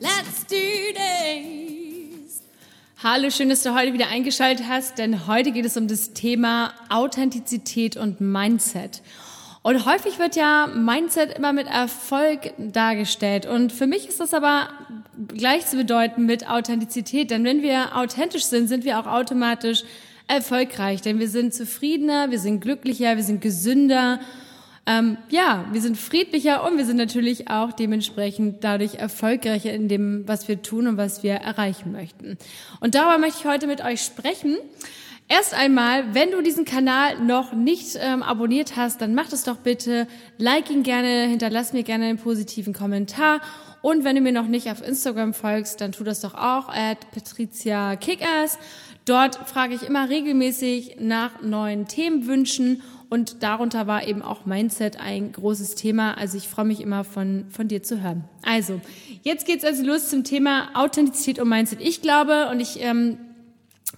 let's do this! Hallo, schön, dass du heute wieder eingeschaltet hast, denn heute geht es um das Thema Authentizität und Mindset. Und häufig wird ja Mindset immer mit Erfolg dargestellt. Und für mich ist das aber gleich zu bedeuten mit Authentizität. Denn wenn wir authentisch sind, sind wir auch automatisch erfolgreich. Denn wir sind zufriedener, wir sind glücklicher, wir sind gesünder. Ähm, ja, wir sind friedlicher und wir sind natürlich auch dementsprechend dadurch erfolgreicher in dem, was wir tun und was wir erreichen möchten. Und darüber möchte ich heute mit euch sprechen. Erst einmal, wenn du diesen Kanal noch nicht ähm, abonniert hast, dann mach das doch bitte. Like ihn gerne, hinterlass mir gerne einen positiven Kommentar. Und wenn du mir noch nicht auf Instagram folgst, dann tu das doch auch, at Patricia Kickass. Dort frage ich immer regelmäßig nach neuen Themenwünschen und darunter war eben auch Mindset ein großes Thema. Also ich freue mich immer von, von dir zu hören. Also, jetzt geht's also los zum Thema Authentizität und Mindset. Ich glaube und ich ähm,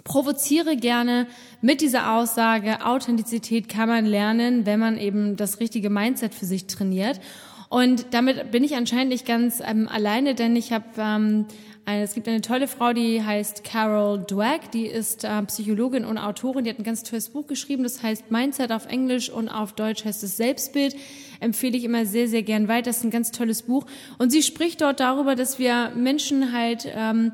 provoziere gerne mit dieser Aussage, Authentizität kann man lernen, wenn man eben das richtige Mindset für sich trainiert. Und damit bin ich anscheinend nicht ganz ähm, alleine, denn ich habe ähm, es gibt eine tolle Frau, die heißt Carol Dweck, die ist äh, Psychologin und Autorin, die hat ein ganz tolles Buch geschrieben, das heißt Mindset auf Englisch und auf Deutsch heißt es Selbstbild. Empfehle ich immer sehr, sehr gern weiter. Das ist ein ganz tolles Buch. Und sie spricht dort darüber, dass wir Menschen halt ähm,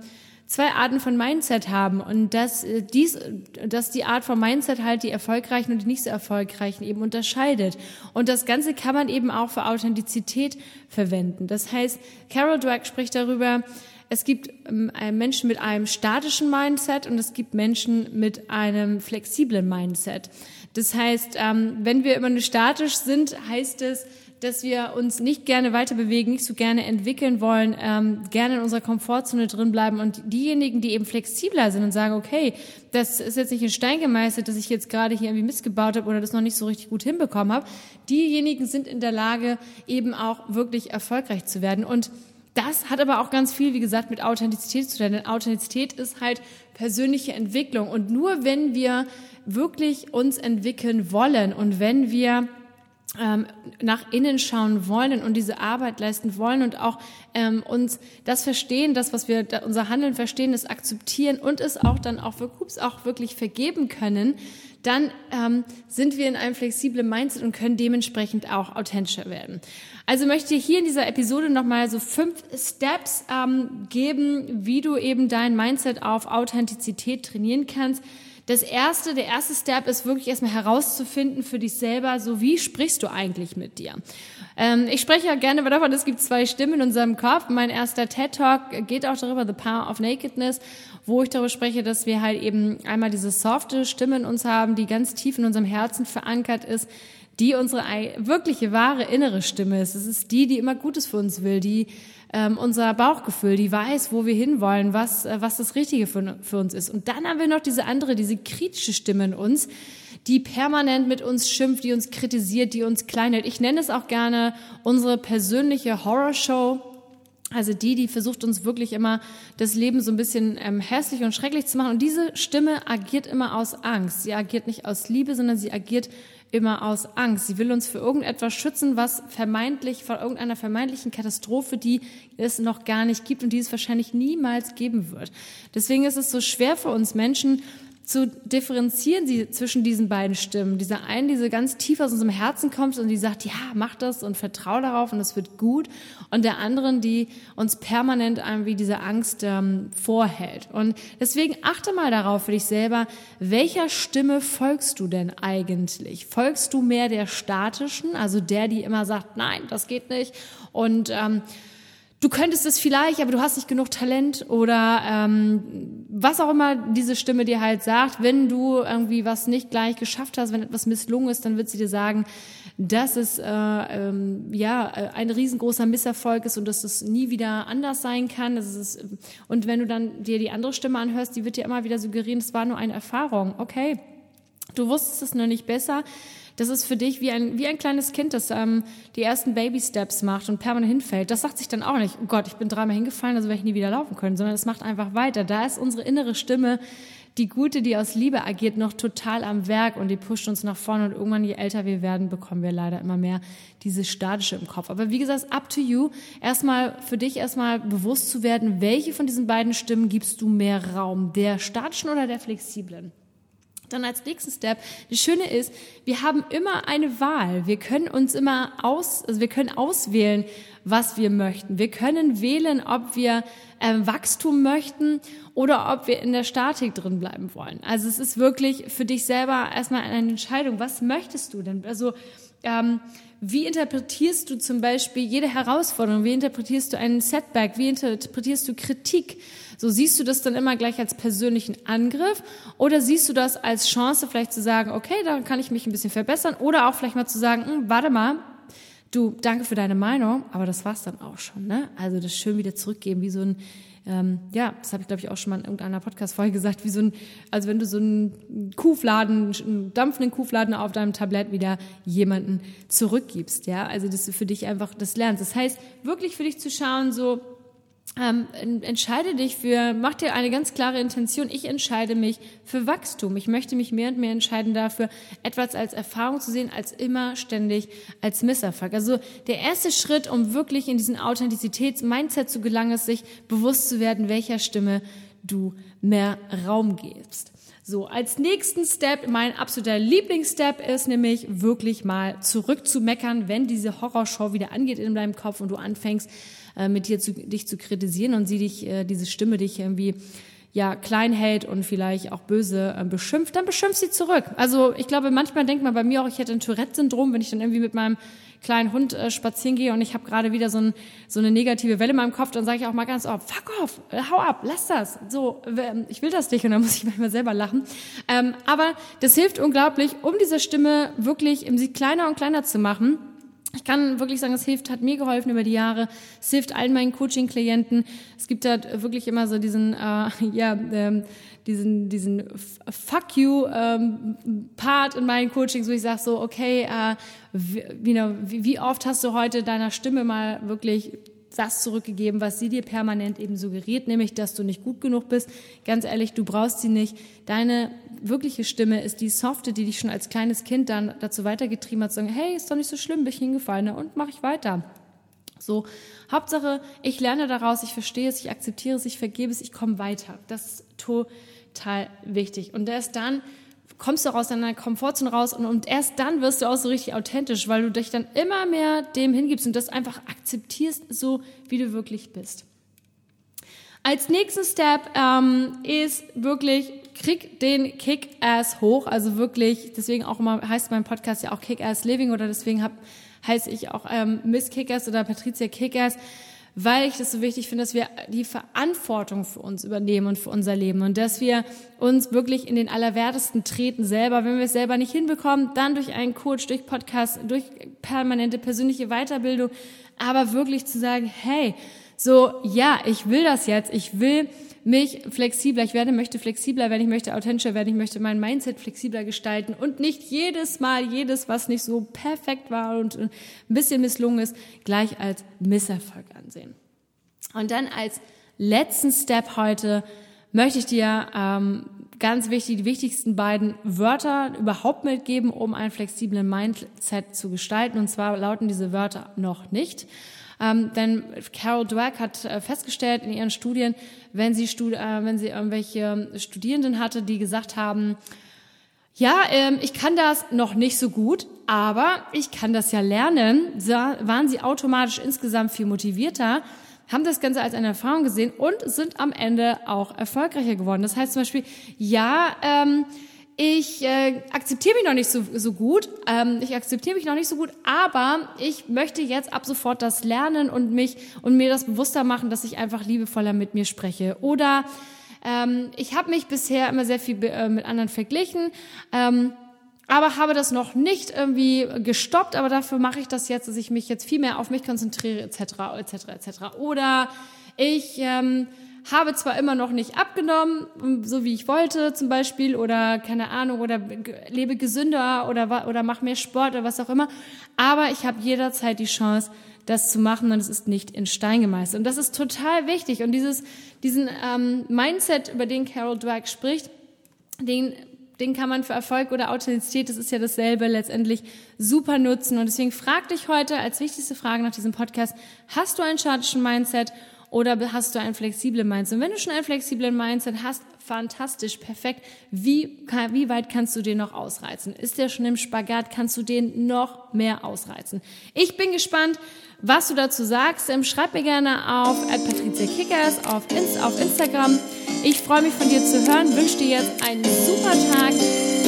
zwei Arten von Mindset haben und dass äh, dies, dass die Art von Mindset halt die erfolgreichen und die nicht so erfolgreichen eben unterscheidet. Und das Ganze kann man eben auch für Authentizität verwenden. Das heißt, Carol Dweck spricht darüber, es gibt ähm, Menschen mit einem statischen Mindset und es gibt Menschen mit einem flexiblen Mindset. Das heißt, ähm, wenn wir immer nur statisch sind, heißt es, dass wir uns nicht gerne weiter bewegen, nicht so gerne entwickeln wollen, ähm, gerne in unserer Komfortzone drin bleiben. Und diejenigen, die eben flexibler sind und sagen, okay, das ist jetzt nicht in Stein gemeißelt, dass ich jetzt gerade hier irgendwie missgebaut habe oder das noch nicht so richtig gut hinbekommen habe, diejenigen sind in der Lage, eben auch wirklich erfolgreich zu werden. Und das hat aber auch ganz viel, wie gesagt, mit Authentizität zu tun. Denn Authentizität ist halt persönliche Entwicklung. Und nur wenn wir wirklich uns entwickeln wollen und wenn wir ähm, nach innen schauen wollen und diese Arbeit leisten wollen und auch ähm, uns das verstehen, das, was wir, unser Handeln verstehen, das akzeptieren und es auch dann auch, ups, auch wirklich vergeben können, dann ähm, sind wir in einem flexiblen Mindset und können dementsprechend auch authentischer werden. Also möchte ich hier in dieser Episode nochmal so fünf Steps ähm, geben, wie du eben dein Mindset auf Authentizität trainieren kannst, das erste, der erste Step ist wirklich erstmal herauszufinden für dich selber, so wie sprichst du eigentlich mit dir? Ähm, ich spreche ja gerne davon, es gibt zwei Stimmen in unserem Kopf. Mein erster TED Talk geht auch darüber, The Power of Nakedness, wo ich darüber spreche, dass wir halt eben einmal diese softe Stimme in uns haben, die ganz tief in unserem Herzen verankert ist, die unsere wirkliche, wahre innere Stimme ist. Es ist die, die immer Gutes für uns will, die ähm, unser Bauchgefühl, die weiß, wo wir hinwollen, was, äh, was das Richtige für, für uns ist. Und dann haben wir noch diese andere, diese kritische Stimme in uns, die permanent mit uns schimpft, die uns kritisiert, die uns klein hält. Ich nenne es auch gerne unsere persönliche Horrorshow. Also die, die versucht uns wirklich immer das Leben so ein bisschen ähm, hässlich und schrecklich zu machen. Und diese Stimme agiert immer aus Angst. Sie agiert nicht aus Liebe, sondern sie agiert immer aus Angst. Sie will uns für irgendetwas schützen, was vermeintlich, vor irgendeiner vermeintlichen Katastrophe, die es noch gar nicht gibt und die es wahrscheinlich niemals geben wird. Deswegen ist es so schwer für uns Menschen, zu differenzieren sie zwischen diesen beiden Stimmen. Diese einen, die so ganz tief aus unserem Herzen kommt und die sagt, ja, mach das und vertrau darauf und es wird gut. Und der anderen, die uns permanent irgendwie diese Angst ähm, vorhält. Und deswegen achte mal darauf für dich selber, welcher Stimme folgst du denn eigentlich? Folgst du mehr der statischen, also der, die immer sagt, nein, das geht nicht und ähm, du könntest es vielleicht, aber du hast nicht genug Talent oder ähm, was auch immer diese Stimme dir halt sagt, wenn du irgendwie was nicht gleich geschafft hast, wenn etwas misslungen ist, dann wird sie dir sagen, dass es äh, ähm, ja äh, ein riesengroßer Misserfolg ist und dass es nie wieder anders sein kann. Das ist, und wenn du dann dir die andere Stimme anhörst, die wird dir immer wieder suggerieren, es war nur eine Erfahrung. Okay, du wusstest es nur nicht besser. Das ist für dich wie ein, wie ein kleines Kind, das ähm, die ersten Baby-Steps macht und permanent hinfällt. Das sagt sich dann auch nicht, oh Gott, ich bin dreimal hingefallen, also werde ich nie wieder laufen können, sondern es macht einfach weiter. Da ist unsere innere Stimme, die Gute, die aus Liebe agiert, noch total am Werk und die pusht uns nach vorne und irgendwann, je älter wir werden, bekommen wir leider immer mehr diese statische im Kopf. Aber wie gesagt, up to you. Erstmal für dich erstmal bewusst zu werden, welche von diesen beiden Stimmen gibst du mehr Raum, der statischen oder der flexiblen? Dann als nächsten Step, das Schöne ist, wir haben immer eine Wahl. Wir können uns immer aus, also wir können auswählen, was wir möchten. Wir können wählen, ob wir äh, Wachstum möchten oder ob wir in der Statik drin bleiben wollen. Also es ist wirklich für dich selber erstmal eine Entscheidung. Was möchtest du denn? Also ähm, wie interpretierst du zum Beispiel jede Herausforderung? Wie interpretierst du einen Setback? Wie interpretierst du Kritik? So siehst du das dann immer gleich als persönlichen Angriff oder siehst du das als Chance, vielleicht zu sagen, okay, dann kann ich mich ein bisschen verbessern oder auch vielleicht mal zu sagen, hm, warte mal, du, danke für deine Meinung, aber das war's dann auch schon. Ne? Also das schön wieder zurückgeben, wie so ein, ähm, ja, das habe ich glaube ich auch schon mal in irgendeiner Podcast-Folge gesagt, wie so ein, also wenn du so einen Kuhfladen, einen dampfenden Kuhfladen auf deinem Tablett wieder jemanden zurückgibst, ja, also dass du für dich einfach das lernst. Das heißt, wirklich für dich zu schauen, so, ähm, entscheide dich für, mach dir eine ganz klare Intention. Ich entscheide mich für Wachstum. Ich möchte mich mehr und mehr entscheiden dafür, etwas als Erfahrung zu sehen, als immer ständig als Misserfolg. Also der erste Schritt, um wirklich in diesen Authentizitäts-Mindset zu gelangen, ist, sich bewusst zu werden, welcher Stimme du mehr Raum gibst. So, als nächsten Step, mein absoluter Lieblingsstep ist nämlich wirklich mal zurück zu meckern, wenn diese Horrorshow wieder angeht in deinem Kopf und du anfängst, äh, mit dir zu, dich zu kritisieren und sie dich, äh, diese Stimme dich irgendwie ja klein hält und vielleicht auch böse äh, beschimpft, dann beschimpft sie zurück. Also ich glaube, manchmal denkt man bei mir auch, ich hätte ein Tourette-Syndrom, wenn ich dann irgendwie mit meinem kleinen Hund äh, spazieren gehe und ich habe gerade wieder so, ein, so eine negative Welle in meinem Kopf, dann sage ich auch mal ganz oft, fuck off, äh, hau ab, lass das. So, ich will das nicht und dann muss ich manchmal selber lachen. Ähm, aber das hilft unglaublich, um diese Stimme wirklich sie kleiner und kleiner zu machen ich kann wirklich sagen, es hilft, hat mir geholfen über die Jahre. Es hilft allen meinen Coaching-Klienten. Es gibt da wirklich immer so diesen, äh, ja, ähm, diesen, diesen Fuck you ähm, Part in meinen Coachings, wo ich sage so, okay, äh, wie, wie oft hast du heute deiner Stimme mal wirklich das zurückgegeben, was sie dir permanent eben suggeriert, nämlich, dass du nicht gut genug bist. Ganz ehrlich, du brauchst sie nicht. Deine wirkliche Stimme ist die softe, die dich schon als kleines Kind dann dazu weitergetrieben hat, zu sagen, hey, ist doch nicht so schlimm, bin ich hingefallen und mache ich weiter. So, Hauptsache, ich lerne daraus, ich verstehe es, ich akzeptiere es, ich vergebe es, ich komme weiter. Das ist total wichtig. Und erst dann kommst du aus deiner Komfortzone raus und, und erst dann wirst du auch so richtig authentisch, weil du dich dann immer mehr dem hingibst und das einfach akzeptierst, so wie du wirklich bist. Als nächsten Step ähm, ist wirklich, krieg den Kick-Ass hoch, also wirklich, deswegen auch immer heißt mein Podcast ja auch Kick-Ass Living oder deswegen hab, heiße ich auch ähm, Miss Kick-Ass oder Patricia Kick-Ass, weil ich das so wichtig finde, dass wir die Verantwortung für uns übernehmen und für unser Leben und dass wir uns wirklich in den Allerwertesten treten selber. Wenn wir es selber nicht hinbekommen, dann durch einen Coach, durch Podcast, durch permanente persönliche Weiterbildung, aber wirklich zu sagen, hey, so, ja, ich will das jetzt, ich will mich flexibler, ich werde, möchte flexibler werden, ich möchte authentischer werden, ich möchte mein Mindset flexibler gestalten und nicht jedes Mal, jedes, was nicht so perfekt war und ein bisschen misslungen ist, gleich als Misserfolg ansehen. Und dann als letzten Step heute möchte ich dir ähm, ganz wichtig die wichtigsten beiden Wörter überhaupt mitgeben, um einen flexiblen Mindset zu gestalten. Und zwar lauten diese Wörter noch nicht. Ähm, denn Carol Dweck hat äh, festgestellt in ihren Studien, wenn sie, Stud äh, wenn sie irgendwelche Studierenden hatte, die gesagt haben, ja, ähm, ich kann das noch nicht so gut, aber ich kann das ja lernen, so waren sie automatisch insgesamt viel motivierter, haben das Ganze als eine Erfahrung gesehen und sind am Ende auch erfolgreicher geworden. Das heißt zum Beispiel, ja, ähm, ich äh, akzeptiere mich noch nicht so, so gut, ähm, ich akzeptiere mich noch nicht so gut, aber ich möchte jetzt ab sofort das lernen und mich und mir das bewusster machen, dass ich einfach liebevoller mit mir spreche. Oder ähm, ich habe mich bisher immer sehr viel äh, mit anderen verglichen. Ähm, aber habe das noch nicht irgendwie gestoppt, aber dafür mache ich das jetzt, dass ich mich jetzt viel mehr auf mich konzentriere, etc., etc., etc. Oder ich ähm, habe zwar immer noch nicht abgenommen, so wie ich wollte zum Beispiel, oder keine Ahnung, oder lebe gesünder oder, oder mache mehr Sport oder was auch immer, aber ich habe jederzeit die Chance, das zu machen und es ist nicht in Stein gemeißelt. Und das ist total wichtig. Und dieses, diesen ähm, Mindset, über den Carol Dweck spricht, den den kann man für Erfolg oder Authentizität, das ist ja dasselbe, letztendlich super nutzen. Und deswegen frag dich heute als wichtigste Frage nach diesem Podcast, hast du einen statischen Mindset oder hast du einen flexiblen Mindset? Und wenn du schon einen flexiblen Mindset hast, fantastisch, perfekt. Wie, wie weit kannst du den noch ausreizen? Ist der schon im Spagat? Kannst du den noch mehr ausreizen? Ich bin gespannt, was du dazu sagst. Ähm, schreib mir gerne auf @patriziakickers auf, auf Instagram. Ich freue mich von dir zu hören. Wünsche dir jetzt einen super Tag.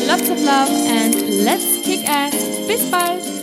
Lots of love and let's kick ass. Bis bald.